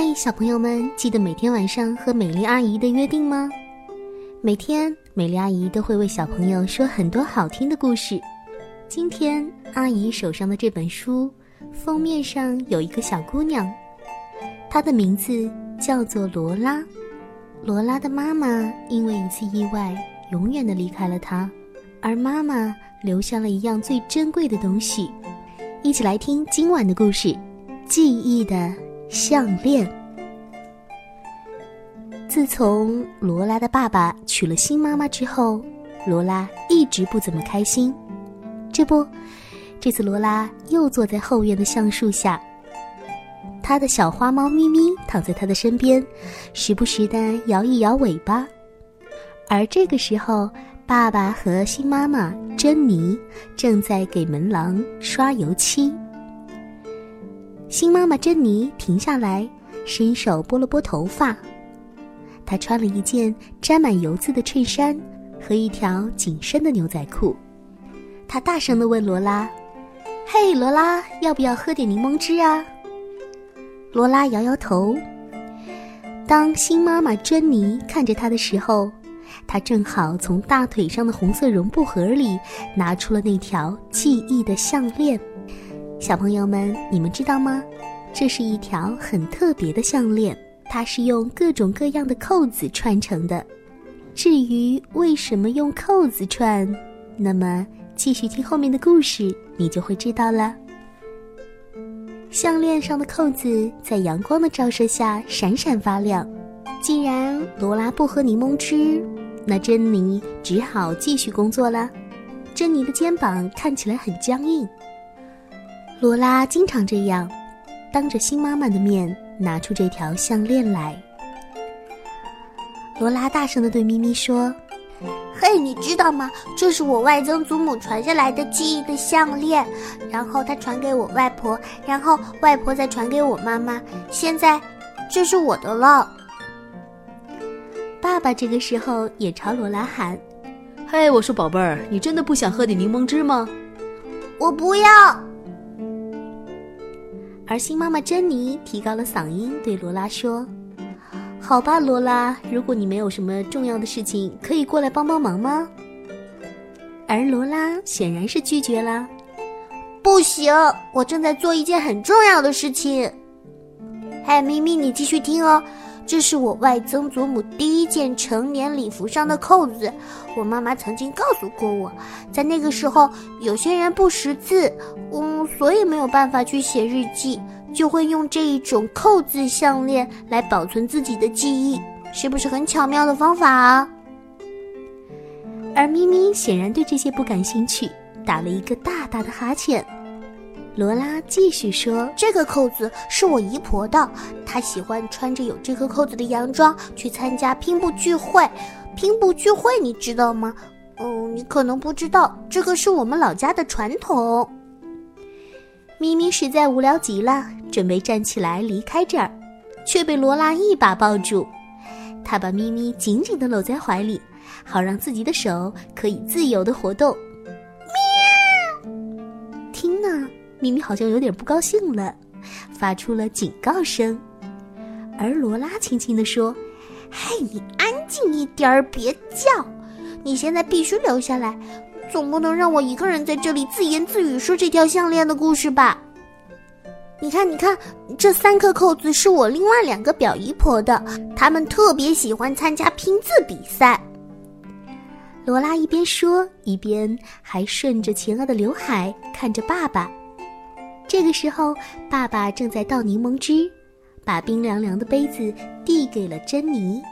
嗨，小朋友们，记得每天晚上和美丽阿姨的约定吗？每天美丽阿姨都会为小朋友说很多好听的故事。今天阿姨手上的这本书封面上有一个小姑娘，她的名字叫做罗拉。罗拉的妈妈因为一次意外，永远的离开了她，而妈妈留下了一样最珍贵的东西。一起来听今晚的故事：记忆的。项链。自从罗拉的爸爸娶了新妈妈之后，罗拉一直不怎么开心。这不，这次罗拉又坐在后院的橡树下，他的小花猫咪咪躺在他的身边，时不时的摇一摇尾巴。而这个时候，爸爸和新妈妈珍妮正在给门廊刷油漆。新妈妈珍妮停下来，伸手拨了拨头发。她穿了一件沾满油渍的衬衫和一条紧身的牛仔裤。她大声的问罗拉：“嘿，罗拉，要不要喝点柠檬汁啊？”罗拉摇摇头。当新妈妈珍妮看着她的时候，她正好从大腿上的红色绒布盒里拿出了那条记忆的项链。小朋友们，你们知道吗？这是一条很特别的项链，它是用各种各样的扣子串成的。至于为什么用扣子串，那么继续听后面的故事，你就会知道了。项链上的扣子在阳光的照射下闪闪发亮。既然罗拉不喝柠檬汁，那珍妮只好继续工作了。珍妮的肩膀看起来很僵硬。罗拉经常这样，当着新妈妈的面拿出这条项链来。罗拉大声的对咪咪说：“嘿，你知道吗？这是我外曾祖母传下来的记忆的项链，然后她传给我外婆，然后外婆再传给我妈妈，现在这是我的了。”爸爸这个时候也朝罗拉喊：“嘿，我说宝贝儿，你真的不想喝点柠檬汁吗？”“我不要。”而新妈妈珍妮提高了嗓音对罗拉说：“好吧，罗拉，如果你没有什么重要的事情，可以过来帮帮忙吗？”而罗拉显然是拒绝了：“不行，我正在做一件很重要的事情。”嗨，咪咪，你继续听哦。这是我外曾祖母第一件成年礼服上的扣子。我妈妈曾经告诉过我，在那个时候，有些人不识字，嗯，所以没有办法去写日记，就会用这一种扣子项链来保存自己的记忆，是不是很巧妙的方法啊？而咪咪显然对这些不感兴趣，打了一个大大的哈欠。罗拉继续说：“这个扣子是我姨婆的，她喜欢穿着有这个扣子的洋装去参加拼布聚会。拼布聚会你知道吗？嗯，你可能不知道，这个是我们老家的传统。”咪咪实在无聊极了，准备站起来离开这儿，却被罗拉一把抱住。他把咪咪紧紧地搂在怀里，好让自己的手可以自由地活动。喵，听呢咪咪好像有点不高兴了，发出了警告声。而罗拉轻轻地说：“嘿，你安静一点儿，别叫！你现在必须留下来，总不能让我一个人在这里自言自语说这条项链的故事吧？你看，你看，这三颗扣子是我另外两个表姨婆的，她们特别喜欢参加拼字比赛。”罗拉一边说，一边还顺着前额的刘海看着爸爸。这个时候，爸爸正在倒柠檬汁，把冰凉凉的杯子递给了珍妮，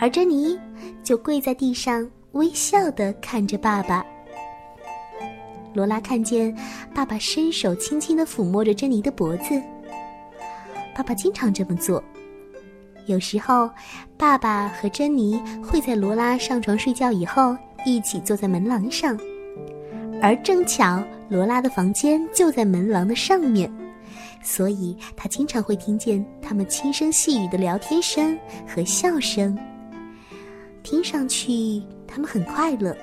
而珍妮就跪在地上，微笑的看着爸爸。罗拉看见爸爸伸手轻轻的抚摸着珍妮的脖子。爸爸经常这么做，有时候，爸爸和珍妮会在罗拉上床睡觉以后，一起坐在门廊上。而正巧罗拉的房间就在门廊的上面，所以他经常会听见他们轻声细语的聊天声和笑声。听上去他们很快乐，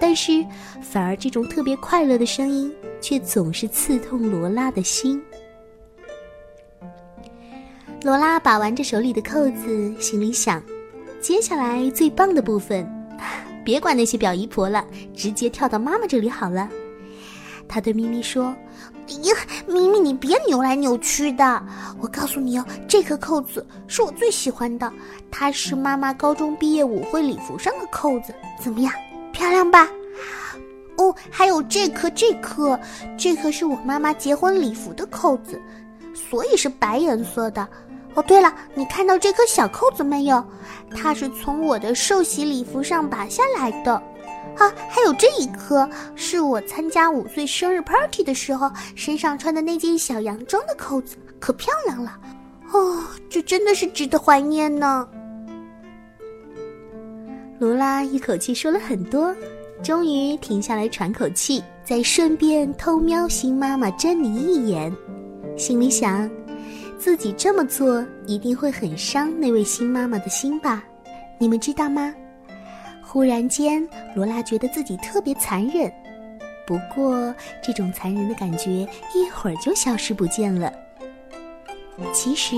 但是反而这种特别快乐的声音却总是刺痛罗拉的心。罗拉把玩着手里的扣子，心里想：接下来最棒的部分，别管那些表姨婆了，直接跳到妈妈这里好了。她对咪咪说：“呀，咪咪，你别扭来扭去的！我告诉你哦，这颗扣子是我最喜欢的，它是妈妈高中毕业舞会礼服上的扣子，怎么样，漂亮吧？哦，还有这颗，这颗，这颗是我妈妈结婚礼服的扣子，所以是白颜色的。”哦，对了，你看到这颗小扣子没有？它是从我的寿喜礼服上拔下来的。啊，还有这一颗，是我参加五岁生日 party 的时候身上穿的那件小洋装的扣子，可漂亮了。哦，这真的是值得怀念呢。罗拉一口气说了很多，终于停下来喘口气，再顺便偷瞄新妈妈珍妮一眼，心里想。自己这么做一定会很伤那位新妈妈的心吧？你们知道吗？忽然间，罗拉觉得自己特别残忍。不过，这种残忍的感觉一会儿就消失不见了。其实，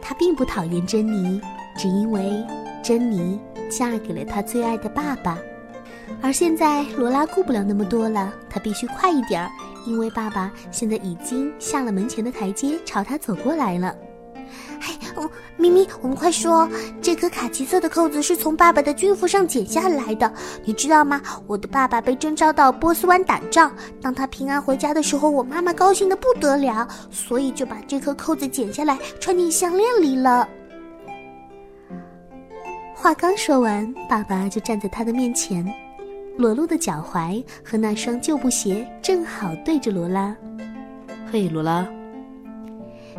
她并不讨厌珍妮，只因为珍妮嫁给了她最爱的爸爸。而现在，罗拉顾不了那么多了，她必须快一点儿。因为爸爸现在已经下了门前的台阶，朝他走过来了。咪咪，我们快说，这颗卡其色的扣子是从爸爸的军服上剪下来的，你知道吗？我的爸爸被征召到波斯湾打仗，当他平安回家的时候，我妈妈高兴的不得了，所以就把这颗扣子剪下来穿进项链里了。话刚说完，爸爸就站在他的面前。裸露的脚踝和那双旧布鞋正好对着罗拉。嘿，罗拉！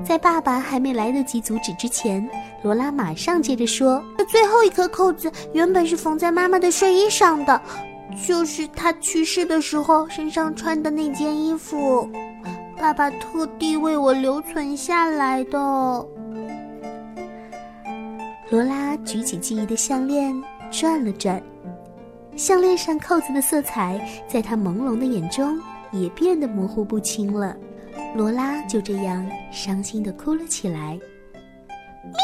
在爸爸还没来得及阻止之前，罗拉马上接着说：“这最后一颗扣子原本是缝在妈妈的睡衣上的，就是她去世的时候身上穿的那件衣服，爸爸特地为我留存下来的。”罗拉举起记忆的项链，转了转。项链上扣子的色彩，在她朦胧的眼中也变得模糊不清了。罗拉就这样伤心的哭了起来。喵！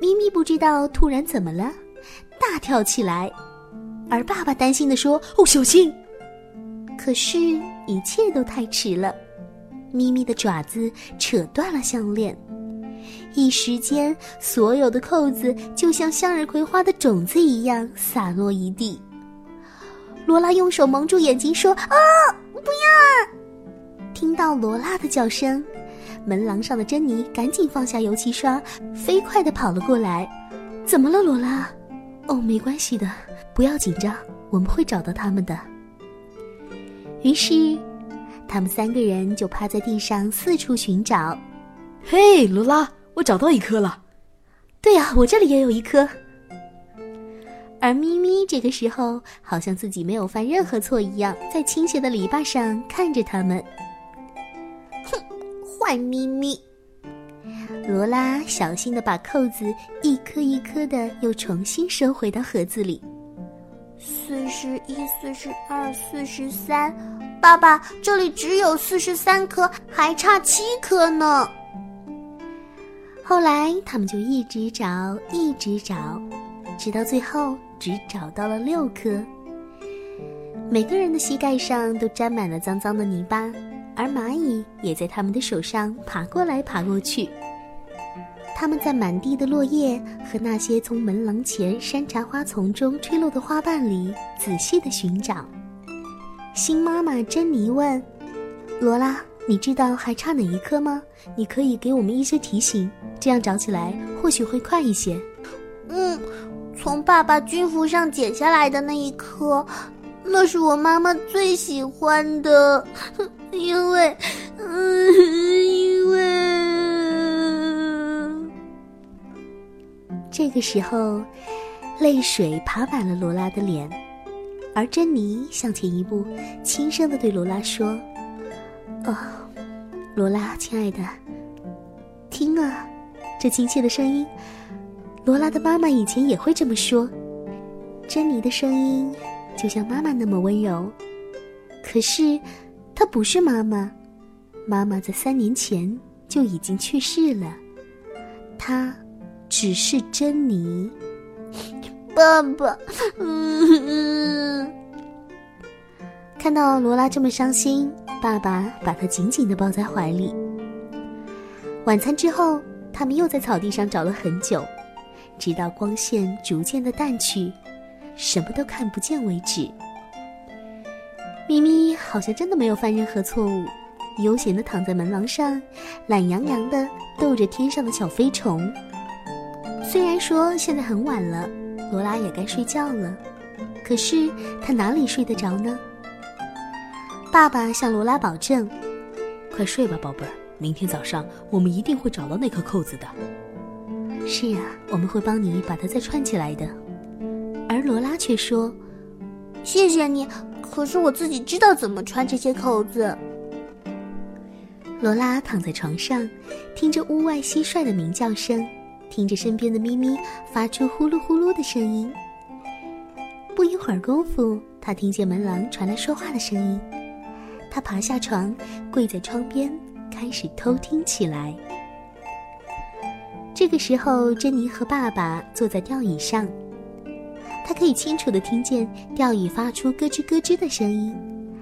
咪咪不知道突然怎么了，大跳起来，而爸爸担心的说：“哦，小心！”可是，一切都太迟了，咪咪的爪子扯断了项链。一时间，所有的扣子就像向日葵花的种子一样洒落一地。罗拉用手蒙住眼睛，说：“啊，不要！”听到罗拉的叫声，门廊上的珍妮赶紧放下油漆刷，飞快地跑了过来。“怎么了，罗拉？”“哦，没关系的，不要紧张，我们会找到他们的。”于是，他们三个人就趴在地上四处寻找。“嘿，罗拉！”我找到一颗了，对呀，我这里也有一颗。而咪咪这个时候好像自己没有犯任何错一样，在倾斜的篱笆上看着他们。哼，坏咪咪！罗拉小心的把扣子一颗一颗的又重新收回到盒子里。四十一、四十二、四十三，爸爸，这里只有四十三颗，还差七颗呢。后来，他们就一直找，一直找，直到最后只找到了六颗。每个人的膝盖上都沾满了脏脏的泥巴，而蚂蚁也在他们的手上爬过来爬过去。他们在满地的落叶和那些从门廊前山茶花丛中吹落的花瓣里仔细的寻找。新妈妈珍妮问罗拉。你知道还差哪一颗吗？你可以给我们一些提醒，这样找起来或许会快一些。嗯，从爸爸军服上剪下来的那一颗，那是我妈妈最喜欢的，因为，嗯，因为……这个时候，泪水爬满了罗拉的脸，而珍妮向前一步，轻声的对罗拉说：“哦。”罗拉，亲爱的，听啊，这亲切的声音。罗拉的妈妈以前也会这么说。珍妮的声音就像妈妈那么温柔，可是她不是妈妈。妈妈在三年前就已经去世了。她只是珍妮。爸爸，嗯。看到罗拉这么伤心，爸爸把她紧紧的抱在怀里。晚餐之后，他们又在草地上找了很久，直到光线逐渐的淡去，什么都看不见为止。咪咪好像真的没有犯任何错误，悠闲的躺在门廊上，懒洋洋的逗着天上的小飞虫。虽然说现在很晚了，罗拉也该睡觉了，可是她哪里睡得着呢？爸爸向罗拉保证：“快睡吧，宝贝儿，明天早上我们一定会找到那颗扣子的。”“是啊，我们会帮你把它再串起来的。”而罗拉却说：“谢谢你，可是我自己知道怎么穿这些扣子。”罗拉躺在床上，听着屋外蟋蟀的鸣叫声，听着身边的咪咪发出呼噜呼噜的声音。不一会儿功夫，她听见门廊传来说话的声音。他爬下床，跪在窗边，开始偷听起来。这个时候，珍妮和爸爸坐在吊椅上，他可以清楚的听见吊椅发出咯吱咯吱的声音，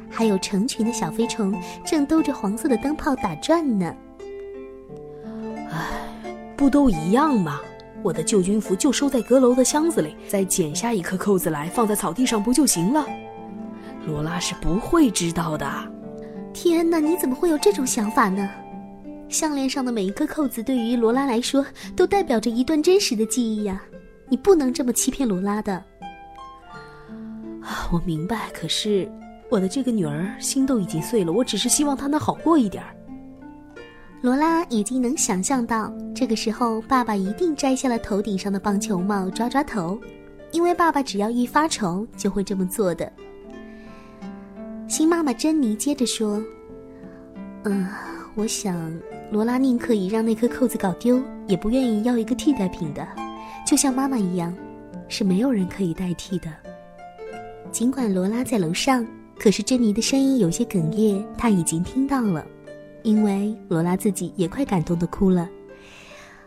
还有成群的小飞虫正兜着黄色的灯泡打转呢。唉，不都一样吗？我的旧军服就收在阁楼的箱子里，再剪下一颗扣子来放在草地上不就行了？罗拉是不会知道的。天哪，你怎么会有这种想法呢？项链上的每一颗扣子对于罗拉来说都代表着一段真实的记忆呀！你不能这么欺骗罗拉的。啊，我明白，可是我的这个女儿心都已经碎了，我只是希望她能好过一点。罗拉已经能想象到，这个时候爸爸一定摘下了头顶上的棒球帽，抓抓头，因为爸爸只要一发愁就会这么做的。新妈妈珍妮接着说：“嗯，我想罗拉宁可以让那颗扣子搞丢，也不愿意要一个替代品的，就像妈妈一样，是没有人可以代替的。尽管罗拉在楼上，可是珍妮的声音有些哽咽，她已经听到了，因为罗拉自己也快感动的哭了。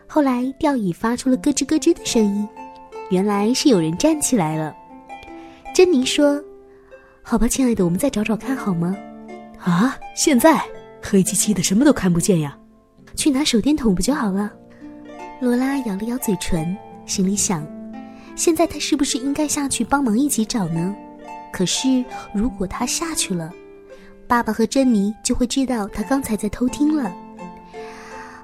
后来吊椅发出了咯吱咯吱的声音，原来是有人站起来了。珍妮说。”好吧，亲爱的，我们再找找看好吗？啊，现在黑漆漆的，什么都看不见呀。去拿手电筒不就好了？罗拉咬了咬嘴唇，心里想：现在她是不是应该下去帮忙一起找呢？可是如果他下去了，爸爸和珍妮就会知道他刚才在偷听了。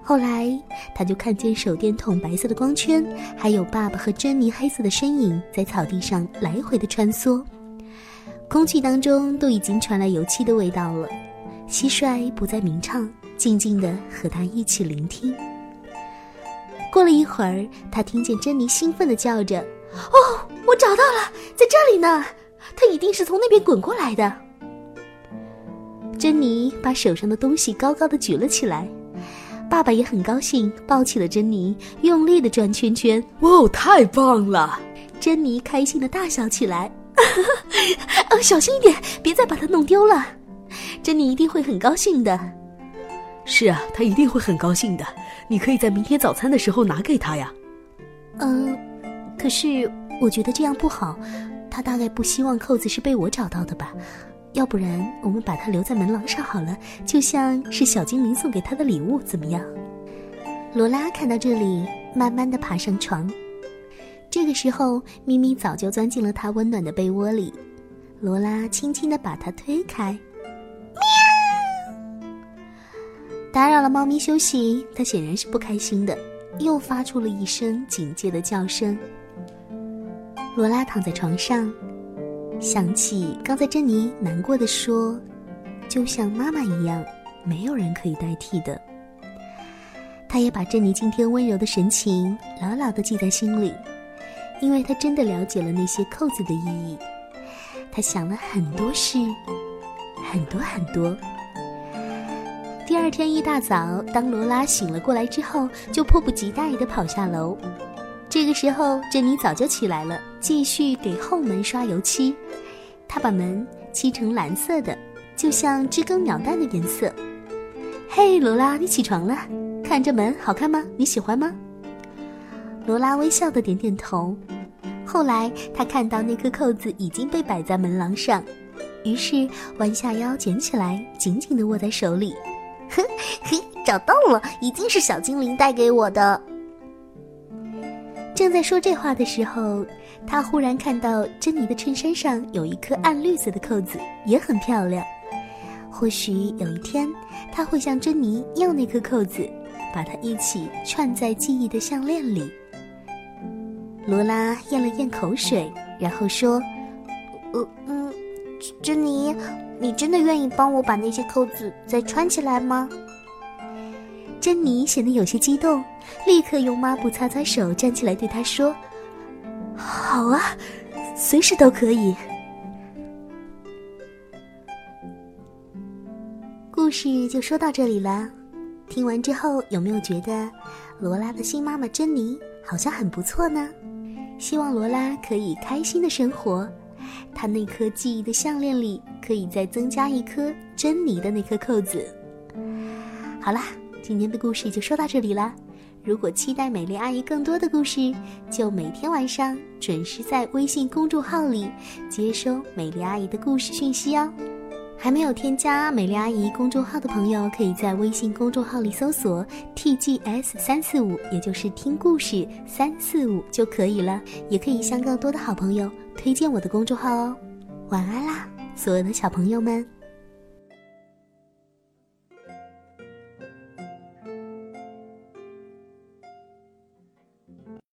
后来他就看见手电筒白色的光圈，还有爸爸和珍妮黑色的身影在草地上来回的穿梭。空气当中都已经传来油漆的味道了，蟋蟀不再鸣唱，静静的和他一起聆听。过了一会儿，他听见珍妮兴奋的叫着：“哦，我找到了，在这里呢！他一定是从那边滚过来的。”珍妮把手上的东西高高的举了起来，爸爸也很高兴，抱起了珍妮，用力的转圈圈。哇，太棒了！珍妮开心的大笑起来。哦，小心一点，别再把它弄丢了。珍妮一定会很高兴的。是啊，她一定会很高兴的。你可以在明天早餐的时候拿给她呀。嗯，可是我觉得这样不好。他大概不希望扣子是被我找到的吧？要不然我们把它留在门廊上好了，就像是小精灵送给他的礼物，怎么样？罗拉看到这里，慢慢的爬上床。这个时候，咪咪早就钻进了他温暖的被窝里。罗拉轻轻的把它推开，喵！打扰了猫咪休息，它显然是不开心的，又发出了一声警戒的叫声。罗拉躺在床上，想起刚才珍妮难过的说：“就像妈妈一样，没有人可以代替的。”她也把珍妮今天温柔的神情牢牢的记在心里。因为他真的了解了那些扣子的意义，他想了很多事，很多很多。第二天一大早，当罗拉醒了过来之后，就迫不及待地跑下楼。这个时候，珍妮早就起来了，继续给后门刷油漆。他把门漆成蓝色的，就像知更鸟蛋的颜色。嘿，罗拉，你起床了？看这门好看吗？你喜欢吗？罗拉微笑的点点头。后来，她看到那颗扣子已经被摆在门廊上，于是弯下腰捡起来，紧紧的握在手里。嘿，嘿，找到了，一定是小精灵带给我的。正在说这话的时候，他忽然看到珍妮的衬衫上有一颗暗绿色的扣子，也很漂亮。或许有一天，他会向珍妮要那颗扣子，把它一起串在记忆的项链里。罗拉咽了咽口水，然后说：“呃嗯，珍妮，你真的愿意帮我把那些扣子再穿起来吗？”珍妮显得有些激动，立刻用抹布擦擦手，站起来对他说：“好啊，随时都可以。”故事就说到这里了。听完之后，有没有觉得罗拉的新妈妈珍妮好像很不错呢？希望罗拉可以开心的生活，她那颗记忆的项链里可以再增加一颗珍妮的那颗扣子。好啦。今天的故事就说到这里啦。如果期待美丽阿姨更多的故事，就每天晚上准时在微信公众号里接收美丽阿姨的故事讯息哦。还没有添加美丽阿姨公众号的朋友，可以在微信公众号里搜索 “tgs 三四五”，也就是听故事三四五就可以了。也可以向更多的好朋友推荐我的公众号哦。晚安啦，所有的小朋友们。